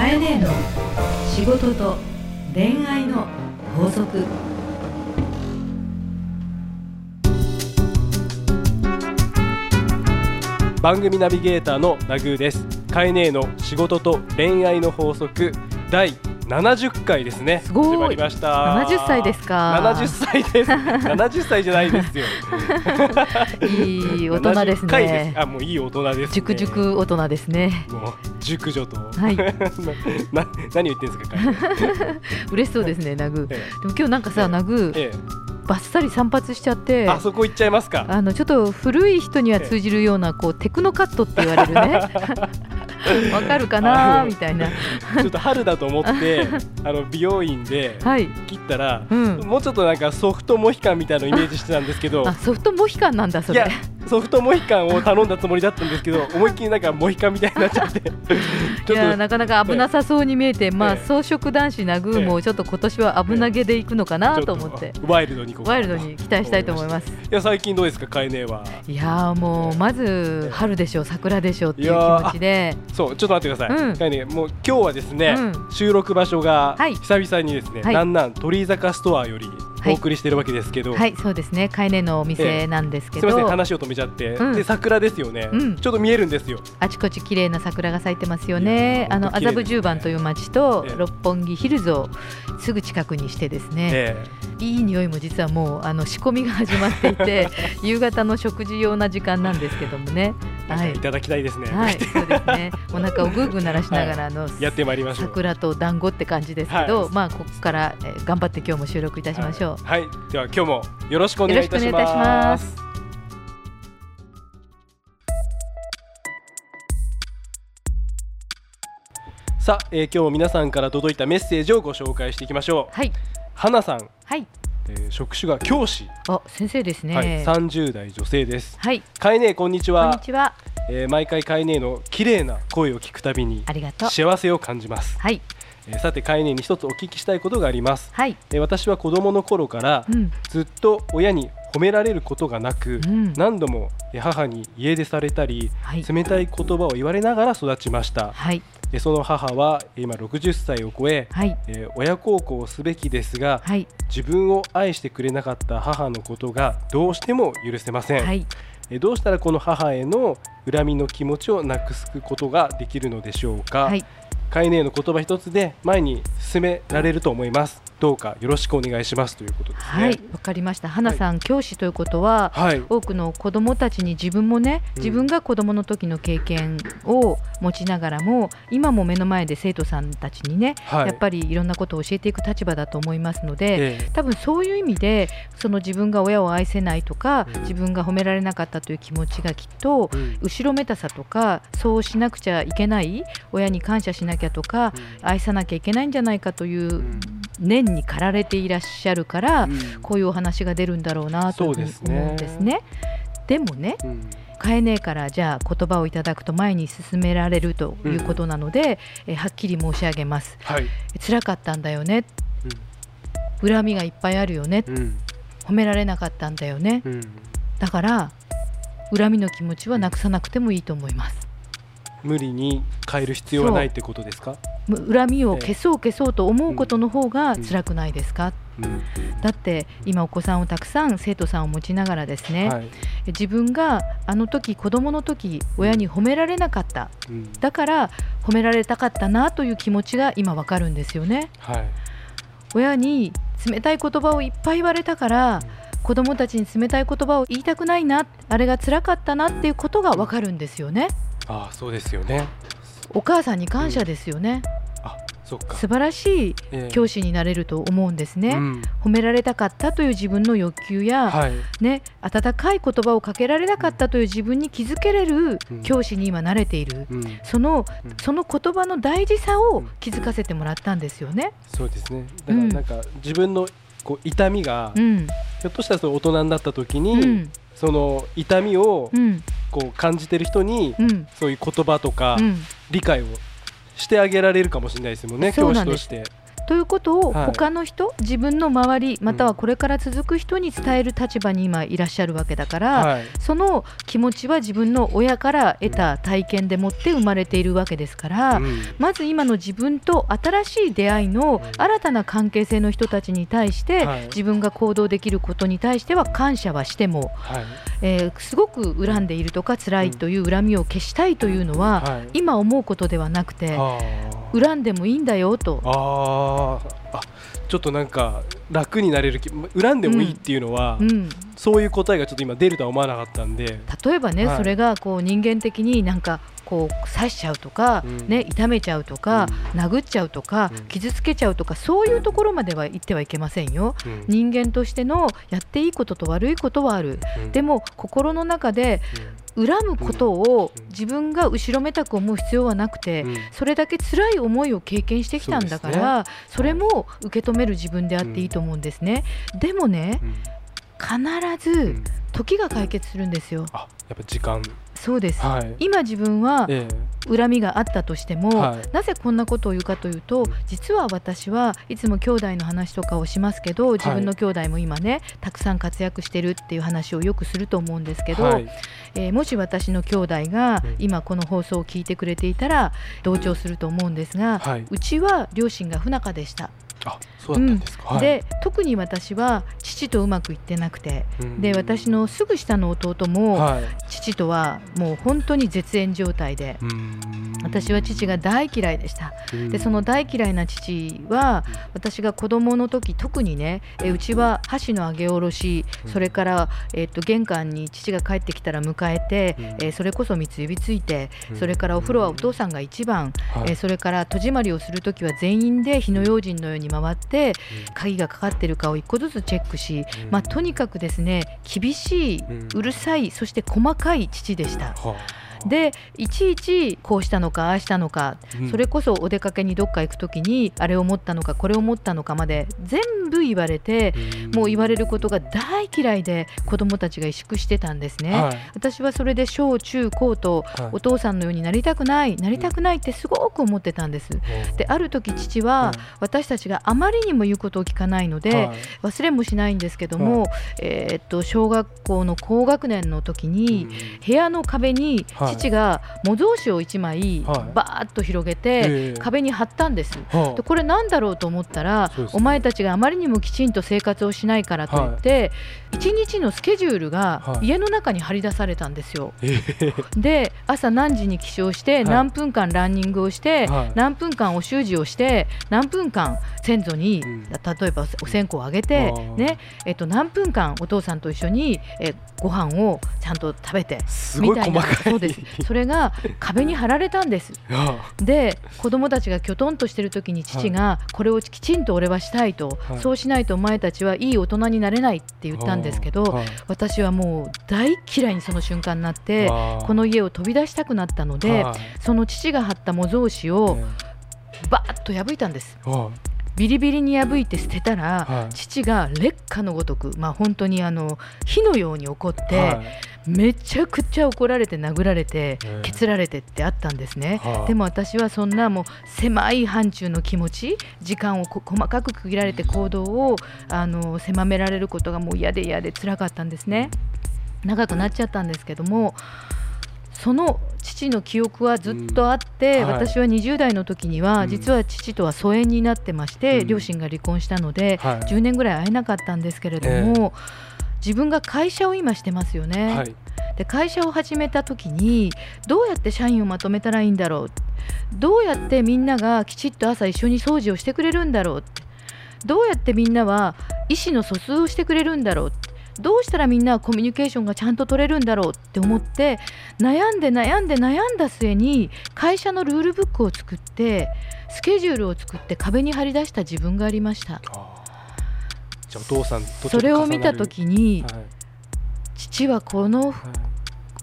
かえねえの仕事と恋愛の法則。番組ナビゲーターのナグーです。カエネーの仕事と恋愛の法則。第70回ですね。すごい。始まりました。70歳ですか。70歳です。70歳じゃないですよ。いい大人です70回ねあもういい大人です、ね、熟熟大人ですね。もう熟女と、はい。なな何言ってんですか 嬉しそうですねナグ。えでも今日なんかさナグえバッサリ散髪しちゃってえあそこ行っちゃいますか。あのちょっと古い人には通じるようなこうテクノカットって言われるね わかるかな？みたいな。ちょっと春だと思って あの美容院ではい。切ったら、うん。もうちょっとなんかソフトモヒカンみたいなのイメージしてたんですけど。あソフトモヒカンなんだそれソフトモヒカンを頼んだつもりだったんですけど 思いっきりなんかモヒカンみたいになっちゃって。いとやなかなか危なさそうに見えて、まあええ草食男子ナグーもちょっと今年は危なげでいくのかなと思って。ちょっとワイルドにワイルドに期待したいと思います。いや最近どうですかカエネは？いやーもうまず春でしょう桜でしょうっていう気持ちで。そうちょっと待ってください、うん。カエネもう今日はですね、うん。収録場所がはい。久々にですね、はい。なんなん鳥居坂ストアよりはいお送りしてるわけですけど、はいそうですね。カエネのお店なんですけすみませんど、話を止めちゃって、うん。で桜ですよね、うん。ちょっと見えるんですよ。あちこち綺麗な桜が咲いてますよいねあの麻布十番という町とええ。六本木ヒルズをすぐ近くにしてですね、えいい匂いも実はもうあの仕込みが始まっていて 夕方の食事用な時間なんですけどもね。はい。いただきたいですね、はい そうですね。お腹をグーグー鳴らしながら、あのやってまいりまし桜と団子って感じですけど、はい。まあここから、えー頑張って今日も収録いたしましょう、はい、はい。では今日もよろしくお願いいたしますさあ、えー今日も皆さんから届いたメッセージをご紹介していきましょう。はい。花さん、はい。えー職種が教師、あ先生ですね。はい、30代女性です。はい。カエネこんにちこんには、ちは。えー毎回カエネの綺麗な声を聞くたびにありがとう。幸せを感じます、はい。えーさてカエネに一つお聞きしたいことがあります、はい。えー私は子供の頃からうん。ずっと親に褒められることがなく、うん。何度もえー母に家出されたりはい。冷たい言葉を言われながら育ちました。はいえーその母はえー今60歳を超えはい。えー親孝行をすべきですがはい。自分を愛してくれなかった母のことがどうしても許せません、はい。えーどうしたらこの母への恨みの気持ちをなくすことができるのでしょうか、はいカイネの言葉一つで前に進められると思います。どうかよろしくお願いしますということですね。はいわかりました。花さん、教師ということははい。多くの子どもたちに自分もねうん。自分が子どもの時の経験を持ちながらも今も目の前で生徒さんたちにね、はい。やっぱりいろんなことを教えていく立場だと思いますので、ええ。多分そういう意味でその自分が親を愛せないとか、うん。自分が褒められなかったという気持ちがきっとうん。後ろめたさとかそうしなくちゃいけない親に感謝しなきゃとか愛さなきゃいけないんじゃないかといううん。念に駆られていらっしゃるから、うん。こういうお話が出るんだろうなと思うんですね。でもねうん。変えねえからじゃあ言葉をいただくと前に進められるということなので、えはっきり申し上げます。はい、辛かったんだよね。恨みがいっぱいあるよね。うんうん。褒められなかったんだよね。うん。だから恨みの気持ちはなくさなくてもいいと思います無理に変える必要はないってことですか？む恨みを消そう消そうと思うことの方がうん。辛くないですか、うんだって今お子さんをたくさん生徒さんを持ちながらですね、はい。自分があの時子供の時親に褒められなかった。うん。だから褒められたかったなという気持ちが今わかるんですよね。はい。親に冷たい言葉をいっぱい言われたから子供たちに冷たい言葉を言いたくないなあれが辛かったなっていうことがわかるんですよねああそうですよね。お母さんに感謝ですよね。あそっか。素晴らしいええ。教師になれると思うんですね、うん。褒められたかったという自分の欲求や、はい。ね、温かい言葉をかけられなかったという自分に気づけれるうん。教師に今慣れている、うん。そのうん。その言葉の大事さを気づかせてもらったんですよね。そうですね。だからなんか自分のこう痛みがうん、ひょっとしたらその大人になった時に、うん、その痛みをうん、こう感じてる人に、うん、そういう言葉とかうん。理解をしてあげられるかもしれないですもんね、教師として。ということをはい。他の人、自分の周りまたはこれから続く人に伝える立場に今いらっしゃるわけだから、はい。その気持ちは自分の親から得た体験でもって生まれているわけですから、うん。まず今の自分と新しい出会いの新たな関係性の人たちに対して、はい。自分が行動できることに対しては感謝はしても、はい。えーすごく恨んでいるとか辛いという恨みを消したいというのは、はい。今思うことではなくて、はあ恨んでもいいんだよと。あーあちょっとなんか楽になれる気恨んでもいいっていうのは、うん、そういう答えがちょっと今出るとは思わなかったんで。例えばね、はい。それがこう人間的になんかこう刺しちゃうとか、うん。ね、痛めちゃうとか、う殴っちゃうとか、うん。傷つけちゃうとかそういうところまでは言ってはいけませんよ。うん。人間としてのやっていいことと悪いことはある。うん。でも心の中で恨むことを自分が後ろめたく思う必要はなくて、うん。それだけ辛い思いを経験してきたんだからそ,、れも受け止める自分であっていいと思うんですね。でもねうん。必うずん。時が解決するんですよ。あやっぱ時間そうです、はい。今自分はえ恨みがあったとしても、はい。なぜこんなことを言うかというと、うん。実は私はいつも兄弟の話とかをしますけど自分の兄弟も今ねたくさん活躍してるっていう話をよくすると思うんですけど、はい。えーもし私の兄弟がうん。今この放送を聞いてくれていたら同調すると思うんですが、はい。うちは両親が不仲でした。あそうだったんですか、はい。で特に私は父とうまくいってなくてうん。で私のすぐ下の弟もはい。父とはもう本当に絶縁状態でうん。私は父が大嫌いでした。うん。でその大嫌いな父は私が子供の時特にねえうちは箸の上げ下ろしうん。それから、えっと玄関に父が帰ってきたら迎えて、うん。えーそれこそ三つ指ついてうん。それからお風呂はお父さんが一番、はい。えーそれから戸締まりをする時は全員で火の用心のように回って鍵がかかってるかを一個ずつチェックし、うん。まあ、とにかくですね厳しい、うるさいそして細かい父でした。はでいちいちこうしたのかああしたのか、うん。それこそお出かけにどっか行く時にあれを持ったのかこれを持ったのかまで全部言われて、ん。もう言われることが大嫌いで子供たちが萎縮してたんですね。はい。私はそれで小中高とはい。お父さんのようになりたくないなりたくないってすごく思ってたんです。である時父はうん。私たちがあまりにも言うことを聞かないので、はい。忘れもしないんですけども、えーっと小学校の高学年の時に、部屋の壁にはい父が模造紙を1枚はい。バーッと広げてええ。壁に貼ったんです。はでこれなんだろうと思ったら、お前たちがあまりにもきちんと生活をしないからと言って、一日のスケジュールがはい。家の中に張り出されたんですよ。ええ。で朝何時に起床してい。何分間ランニングをして、はい。何分間お習字をして何分間先祖に、うん。例えばお線香をあげてねえっと、何分間お父さんと一緒に、えご飯をちゃんと食べてすごい細かい。そうです それが壁に貼られたんです。あで子供たちがきょとんとしてる時に父がこれをきちんと俺はしたいと、はい。そうしないとお前たちはいい大人になれないって言ったんですけど、はい。私はもう大嫌いにその瞬間になってこの家を飛び出したくなったので、はい。その父が貼った模造紙をえバーッと破いたんですビリビリに破いて捨てたら、はい。父が劣化のごとく、まあ、本当にあの火のように怒って、いはい。めちゃくちゃ怒られて殴られて、ええ。蹴つられてってあったんですね、はあでも私はそんなもう狭い範疇の気持ち時間をこ細かく区切られて行動をあの狭められることがもう嫌で嫌で辛かったんですね。長くなっちゃったんですけどもその父の記憶はずっとあって、うん。はい。私は20代の時には、うん。実は父とは疎遠になってまして、うん。両親が離婚したので、はい。10年ぐらい会えなかったんですけれども、自分が会社を今してますよね。はい。で会社を始めた時にどうやって社員をまとめたらいいんだろう？どうやってみんながきちっと朝一緒に掃除をしてくれるんだろう？どうやってみんなは意思の疎通をしてくれるんだろう？どうしたらみんなはコミュニケーションがちゃんと取れるんだろうって思って悩んで悩んで悩んだ末に会社のルールブックを作ってスケジュールを作って壁に貼り出した自分がありました。じゃあお父さんそれを見た時にはい。父はこのはい。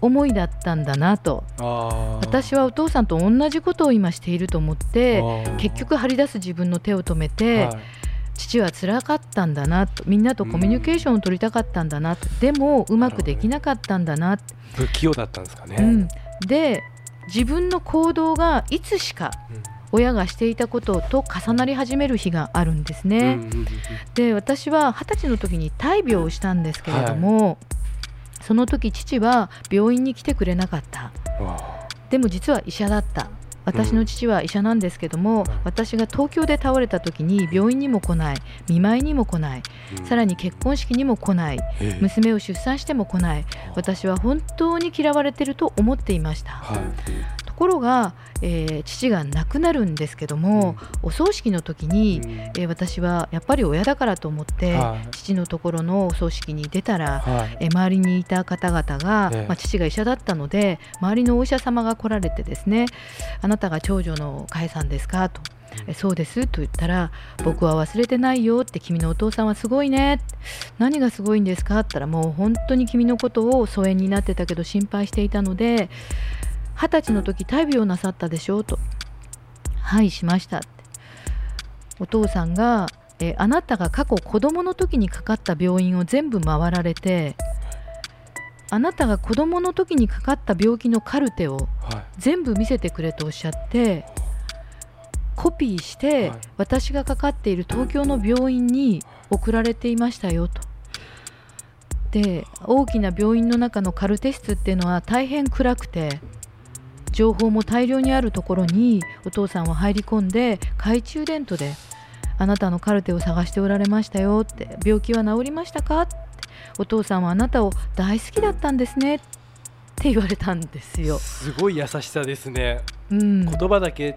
思いだったんだなと。私はお父さんと同じことを今していると思って結局張り出す自分の手を止めて、はい父は辛かったんだなとみんなとコミュニケーションを取りたかったんだなとでもうまくできなかったんだな、不器用だったんですかね、うん、で自分の行動がいつしか親がしていたことと重なり始める日があるんですね。で私は二十歳の時に大病をしたんですけれども、その時父は病院に来てくれなかった。でも実は医者だった私の父は医者なんですけども、私が東京で倒れた時に病院にも来ない見舞いにも来ないあさらに結婚式にも来ないええ。娘を出産しても来ない私は本当に嫌われてると思っていましたころが、えー父が亡くなるんですけども、お葬式の時に、うんえー私はやっぱり親だからと思って、はい父のところのお葬式に出たら、はいえー周りにいた方々が、ええまあ、父が医者だったので周りのお医者様が来られてですね「あなたが長女の佳恵さんですか?」と。えそうですと言ったら僕は忘れてないよって君のお父さんはすごいね何がすごいんですかって言ったらもう本当に君のことを疎遠になってたけど心配していたので二十歳の時大病なさったでしょうと。はいしましたって。お父さんが、えーあなたが過去子供の時にかかった病院を全部回られてあなたが子供の時にかかった病気のカルテをはい。全部見せてくれとおっしゃってコピーして、はい。私がかかっている東京の病院に送られていましたよと。で大きな病院の中のカルテ室っていうのは大変暗くて情報も大量にあるところにお父さんは入り込んで懐中電灯で「あなたのカルテを探しておられましたよ」って「病気は治りましたか?」って「お父さんはあなたを大好きだったんですね」って言われたんですよ。すごい優しさですねうん言葉だけ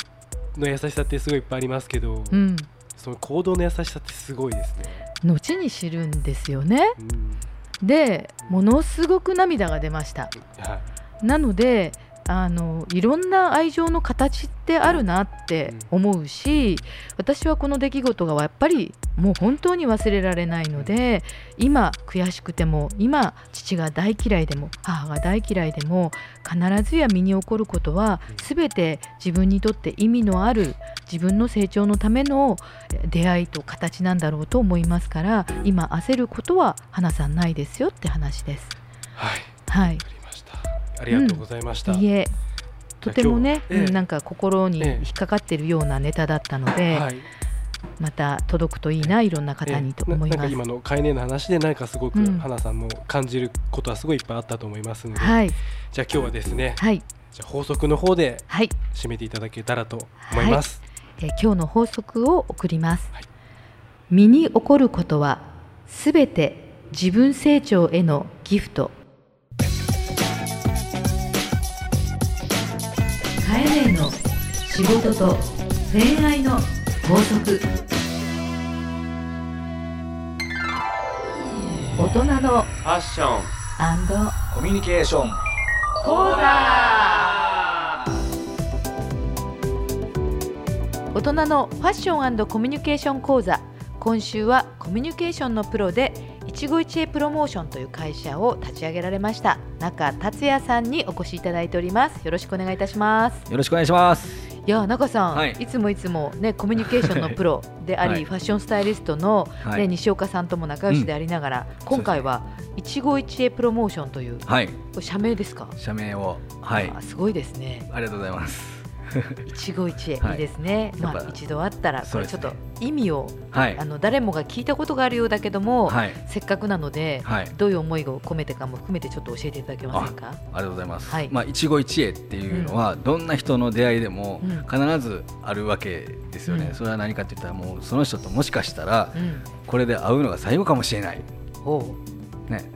の優しさってすごいいっぱいありますけど、うん、その行動の優しさってすごいですね、後に知るんですよね。うんでものすごく涙が出ました。はいなのであのいろんな愛情の形ってあるなって思うし私はこの出来事がやっぱりもう本当に忘れられないので今悔しくても今父が大嫌いでも母が大嫌いでも必ずや身に起こることは全て自分にとって意味のある自分の成長のための出会いと形なんだろうと思いますから今焦ることは花さんないですよって話です。はい。はいありがとうございました、いえ。とてもね、ええ。うんなんか心にええ引っかかってるようなネタだったので、はいまた届くといいないろんな方にと思います。今の飼い主の話でなんかすごくうん。花さんも感じることはすごいいっぱいあったと思いますので、はい。じゃあ今日はですねはい。じゃあ法則の方ではい、締めていただけたらと思います、えー今日の法則を送ります。はい。身に起こることはすべて自分成長へのギフト。仕事と恋愛の法則。大人のファッションコミュニケーション。講座大人のファッションコミュニケーション講座。今週はコミュニケーションのプロで一期一会プロモーションという会社を立ち上げられました中達也さんにお越しいただいております。よろしくお願いいたします。よろしくお願いしますいや中さん、はい。い、つもいつもねコミュニケーションの プロであり、はい。ファッションスタイリストの、ねはい。西岡さんとも仲良しでありながら、今回は一期一会プロモーションというこはい。れ社名ですか、社名を。はい。あすごいですね。ありがとうございます一期一会、はい。い、いですね。まあ一度会ったらこれちょっと意味を、はい。あの誰もが聞いたことがあるようだけども、はい。せっかくなので、はい。どういう思いを込めてかも含めてちょっと教えていただけませんか？ありがとうございます、はい。まあ一期一会っていうのは、どんな人の出会いでもうん。必ずあるわけですよね、うん。それは何かって言ったらもうその人ともしかしたらうん、これで会うのが最後かもしれない。ね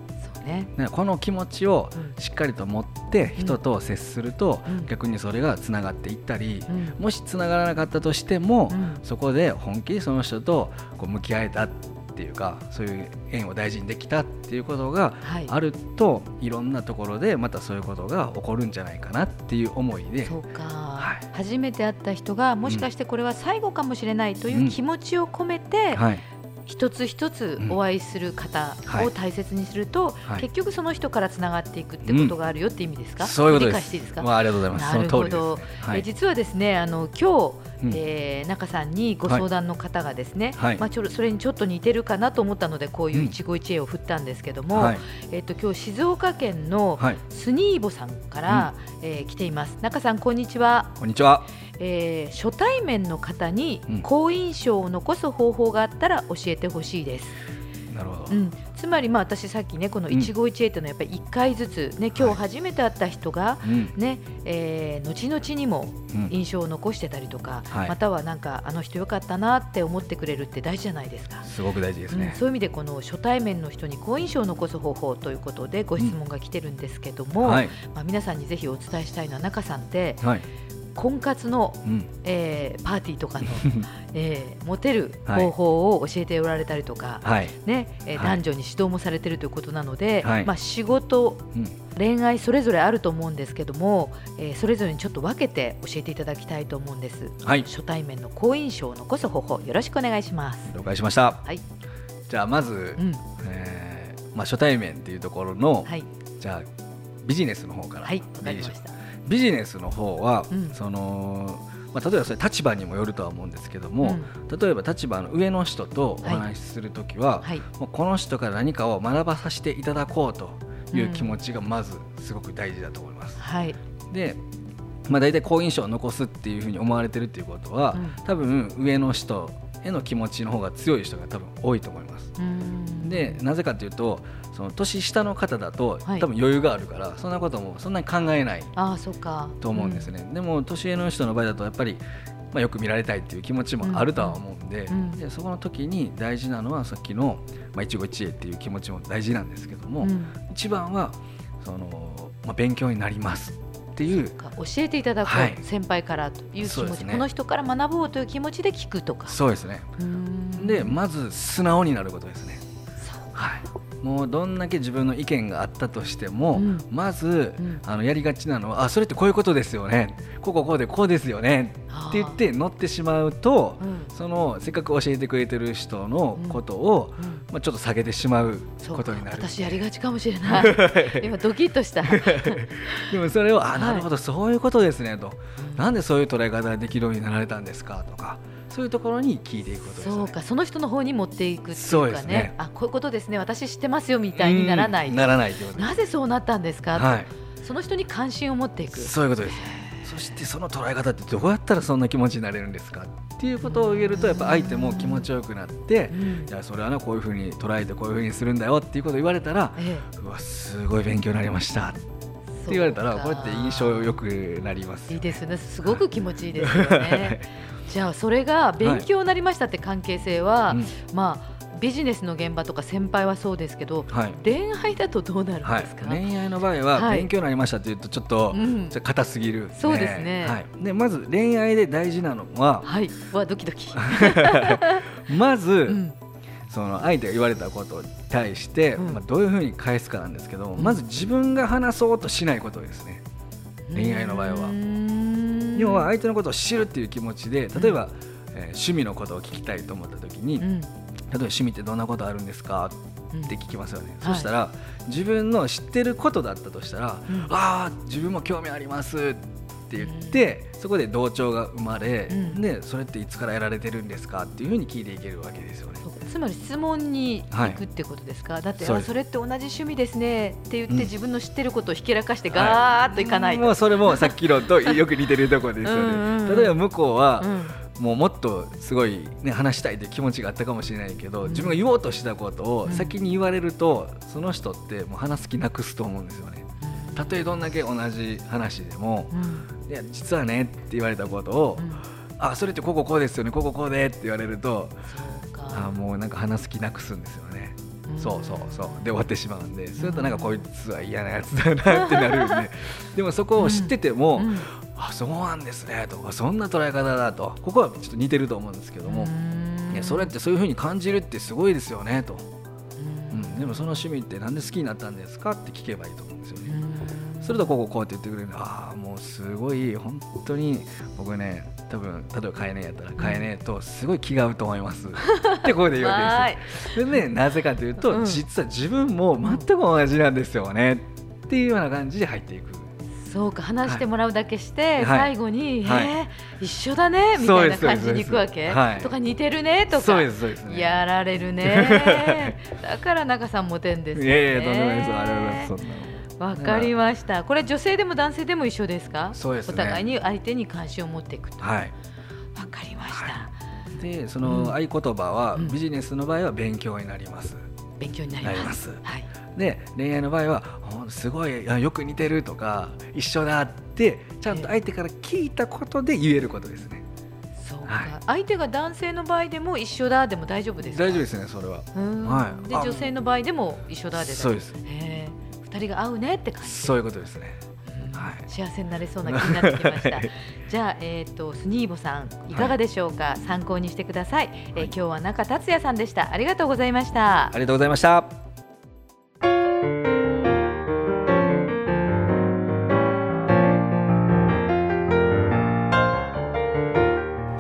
ね。ねこの気持ちをうん。しっかりと持って人と接すると、うん。逆にそれがつながっていったり、うん。もしつながらなかったとしても、うん。そこで本気でその人とこう向き合えたっていうかそういう縁を大事にできたっていうことがはい。あるといろんなところでまたそういうことが起こるんじゃないかなっていう思いで。そうか、はい。初めて会った人がもしかしてこれは最後かもしれないといううん。気持ちを込めて、はい一つ一つお会いする方を大切にすると、はい。結局その人からつながっていくってことがあるよって意味ですか、そういうこと理です。解していいですか、まあ、ありがとうございます。なるほど。え実はですねあの今日、うん。えー中さんにご相談の方がですね、はい。まあ、ちょろそれにちょっと似てるかなと思ったのでこういううん。一期一会を振ったんですけども、はい。えっと今日静岡県のはい。スニーボさんから、えー来ています。中さんこんにちは、こんにちはえー初対面の方にうん。好印象を残す方法があったら教えてほしいです、なるほど、うん、つまりまあ私さっきねこの一期一会っていうのはやっぱり1回ずつね今日初めて会った人がうん。ね、えー後々にもうん。印象を残してたりとか、はい。またはなんかあの人よかったなって思ってくれるって大事じゃないですか。すごく大事ですうん。ね、そういう意味でこの初対面の人に好印象を残す方法ということでご質問が来てるんですけども、はい。まあ、皆さんにぜひお伝えしたいのは中さんってはい婚活の、うん。えーパーティーとかの、えーモテる方法を教えておられたりとか、はい、ねえーはい。男女に指導もされてるということなので、はい。まあ、仕事うん。恋愛それぞれあると思うんですけども、えーそれぞれにちょっと分けて教えていただきたいと思うんです。はい。初対面の好印象を残す方法よろしくお願いします。了解しました。はい、じゃあまず、うん、えーまあ、初対面っていうところの、はい、じゃあビジネスの方からはい、わかりました。ビジネスの方は、うん。そのまあ、例えばそれ立場にもよるとは思うんですけども、例えば立場の上の人とお話しするときは、はい、もうこの人から何かを学ばさせていただこうという気持ちがまずすごく大事だと思います。はい、で、まあ、大体好印象を残すっていうふうに思われてるっていうことは、うん。多分上の人への気持ちの方が強い人が多分多いと思います。うん。でなぜかというとその年下の方だと、はい。多分余裕があるからそんなこともそんなに考えないああ、そうか。と思うんですね、でも年上の人の場合だとやっぱり、まあ、よく見られたいっていう気持ちもあるとは思うんで,、うん。でそこの時に大事なのはさっきの、まあ、一期一会っていう気持ちも大事なんですけども、うん、うん一番はその、まあ、勉強になりますっていうか。教えていただこう、はい。先輩からという気持ち、ね。この人から学ぼうという気持ちで聞くとか。そうですね。うん。でまず素直になることですね。はいもうどんだけ自分の意見があったとしても、うん。まず、うん。あのやりがちなのはあそれってこういうことですよね。こうこうこうでこうですよね。って言って乗ってしまうと、うん。そのせっかく教えてくれてる人のことを、うん。まあ、ちょっと下げてしまうことになる。私やりがちかもしれない。今ドキッとした。でもそれをあはい。なるほど、そういうことですねと、なんでそういう捉え方ができるようになられたんですかとかそういうところに聞いていくことですね。そうかその人の方に持っていくっていうそうかねね。あこういうことですね。私知ってますよみたいにならない。うん。ならないなぜそうなったんですか、はい。その人に関心を持っていく。そういうことです。そしてその捉え方ってどうやったらそんな気持ちになれるんですか？っていうことを言えるとやっぱ相手も気持ちよくなってうん。いやそれはなこういうふうに捉えてこういうふうにするんだよっていうことを言われたらえ。うわすごい勉強になりましたってえ言われたらこうやって印象よくなりますよいいですね。すごく気持ちいいですよね。じゃあそれが勉強になりましたって関係性は、うん。まあビジネスの現場とか先輩はそうですけどはい。恋愛だとどうなるんはいですか、、恋愛の場合ははい。勉強になりましたっていうとちょっとうん。ちょっと硬すぎる、そうですね。はい、でまず恋愛で大事なのははい。わドキドキ、まず、うんその相手が言われたことに対して、うん。まあ、どういうふうに返すかなんですけどまず自分が話そうとしないことですね。恋愛の場合は。要は相手のことを知るっていう気持ちで例えば、えー趣味のことを聞きたいと思った時に、うん。例えば趣味ってどんなことあるんですか？うん。って聞きますよね、はいそしたら自分の知ってることだったとしたら、うん。ああ自分も興味ありますって言って、そこで同調が生まれ、うん。でそれっていつからやられてるんですかっていうふうに聞いていけるわけですよね。つまり質問に行くってことですか、だってそれって同じ趣味ですねって言って、うん。自分の知ってることをひけらかしてガーッといかないと、もうそれもさっきのとよく似てるところですよね。うんうんうん。例えば向こうは、うん。もうもっとすごい、ね、話したいという気持ちがあったかもしれないけど、うん。自分が言おうとしたことをうん。先に言われると、その人ってもう話す気なくすと思うんですよね。たとえどんだけ同じ話でもうん「いや実はね」って言われたことをうん「あそれってこうこうこうですよねこうこうこうで」って言われるとあもうなんか話す気なくすんですよね。うん。そうそうそう。で終わってしまうんでそれとなんかこいつは嫌なやつだなってなるんで でもそこを知ってても、うん。あそうなんですねとかそんな捉え方だとここはちょっと似てると思うんですけども、うん。いやそれってそういうふうに感じるってすごいですよねと、うん。うん、でもその趣味ってなんで好きになったんですかって聞けばいいと思うんですよね。うんそれとこうこうこうって言ってくれる。ああもうすごい本当に僕ね多分例えばカエネやったらカエネとすごい気が合うと思います。ってここで言うわはけですよ。でねなぜかというと、うん。実は自分も全く同じなんですよね。っていうような感じで入っていく。そうか話してもらうだけして、はい。最後に、はい。えー一緒だねみたいな感じに行くわけ、はい。とか似てるねとか。ね。やられるね。だから中さんモテんですよいねやいやとんでもないです。ありがとうございますそんなのわかりました。これ女性でも男性でも一緒ですか？そうですね。お互いに相手に関心を持っていくと。わ、はい。かりました、はでそうん。の合言葉は、うん。ビジネスの場合は勉強になります。勉強になります。はい。で恋愛の場合はすごいあよく似てるとか一緒だってちゃんと相手から聞いたことで言えることですね。そうか、はい。相手が男性の場合でも一緒だでも大丈夫ですか？大丈夫ですねそれは。で女性の場合でも一緒だでそうです。へえ二人が合うねって感じそういうことですね。うん。はい。幸せになれそうな気になってきました。じゃあ、えー、とスニーボさんいかがでしょうか、参考にしてください、えー今日は中達也さんでした。ありがとうございました。ありがとうございました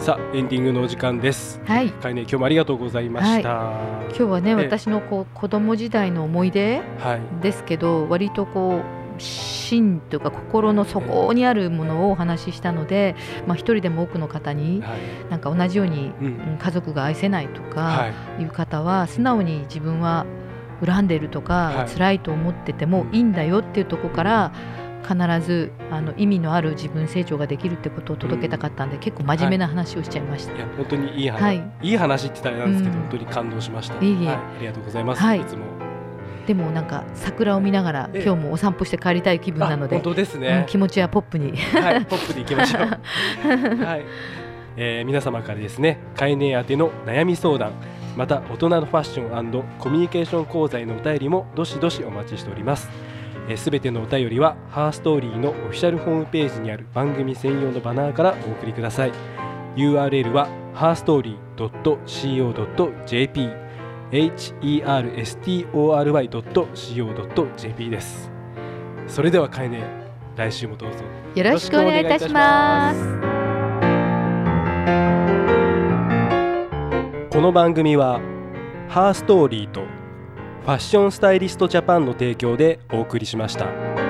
さあエンディングのお時間です。はい。かえね今日もありがとうございました、今日はね、ええ。私のこう子供時代の思い出はい。ですけど割とこう心というか心の底にあるものをお話ししたので、まあ、一人でも多くの方にはい。なんか同じように、うん。うん家族が愛せないとはかい。いう方は素直に自分は恨んでるとか、はい。辛いと思っててもいいんだよっていうところから必ずあの意味のある自分成長ができるってことを届けたかったんで、結構真面目な話をしちゃいました。いや本当にいい話、はいい、い話って言ったらなんですけど、うん本当に感動しました。いえいえはい、ありがとうございます。はいいつも。でもなんか桜を見ながらええ今日もお散歩して帰りたい気分なのであ本、当ですうんね。気持ちはポップにはい、ポップでいきましょう。はい、えー皆様からですね、カエネ宛ての悩み相談、また大人のファッションコミュニケーション講座へのお便りもどしどしお待ちしております。す、べ、てのお便りはハーストーリーのオフィシャルホームページにある番組専用のバナーからお送りください。URL は herstory.co.jp herstory.co.jp です。それではカエネ、来週もどうぞ。よろしくお願いいたします。この番組はハーストーリーとファッションスタイリストジャパンの提供でお送りしました。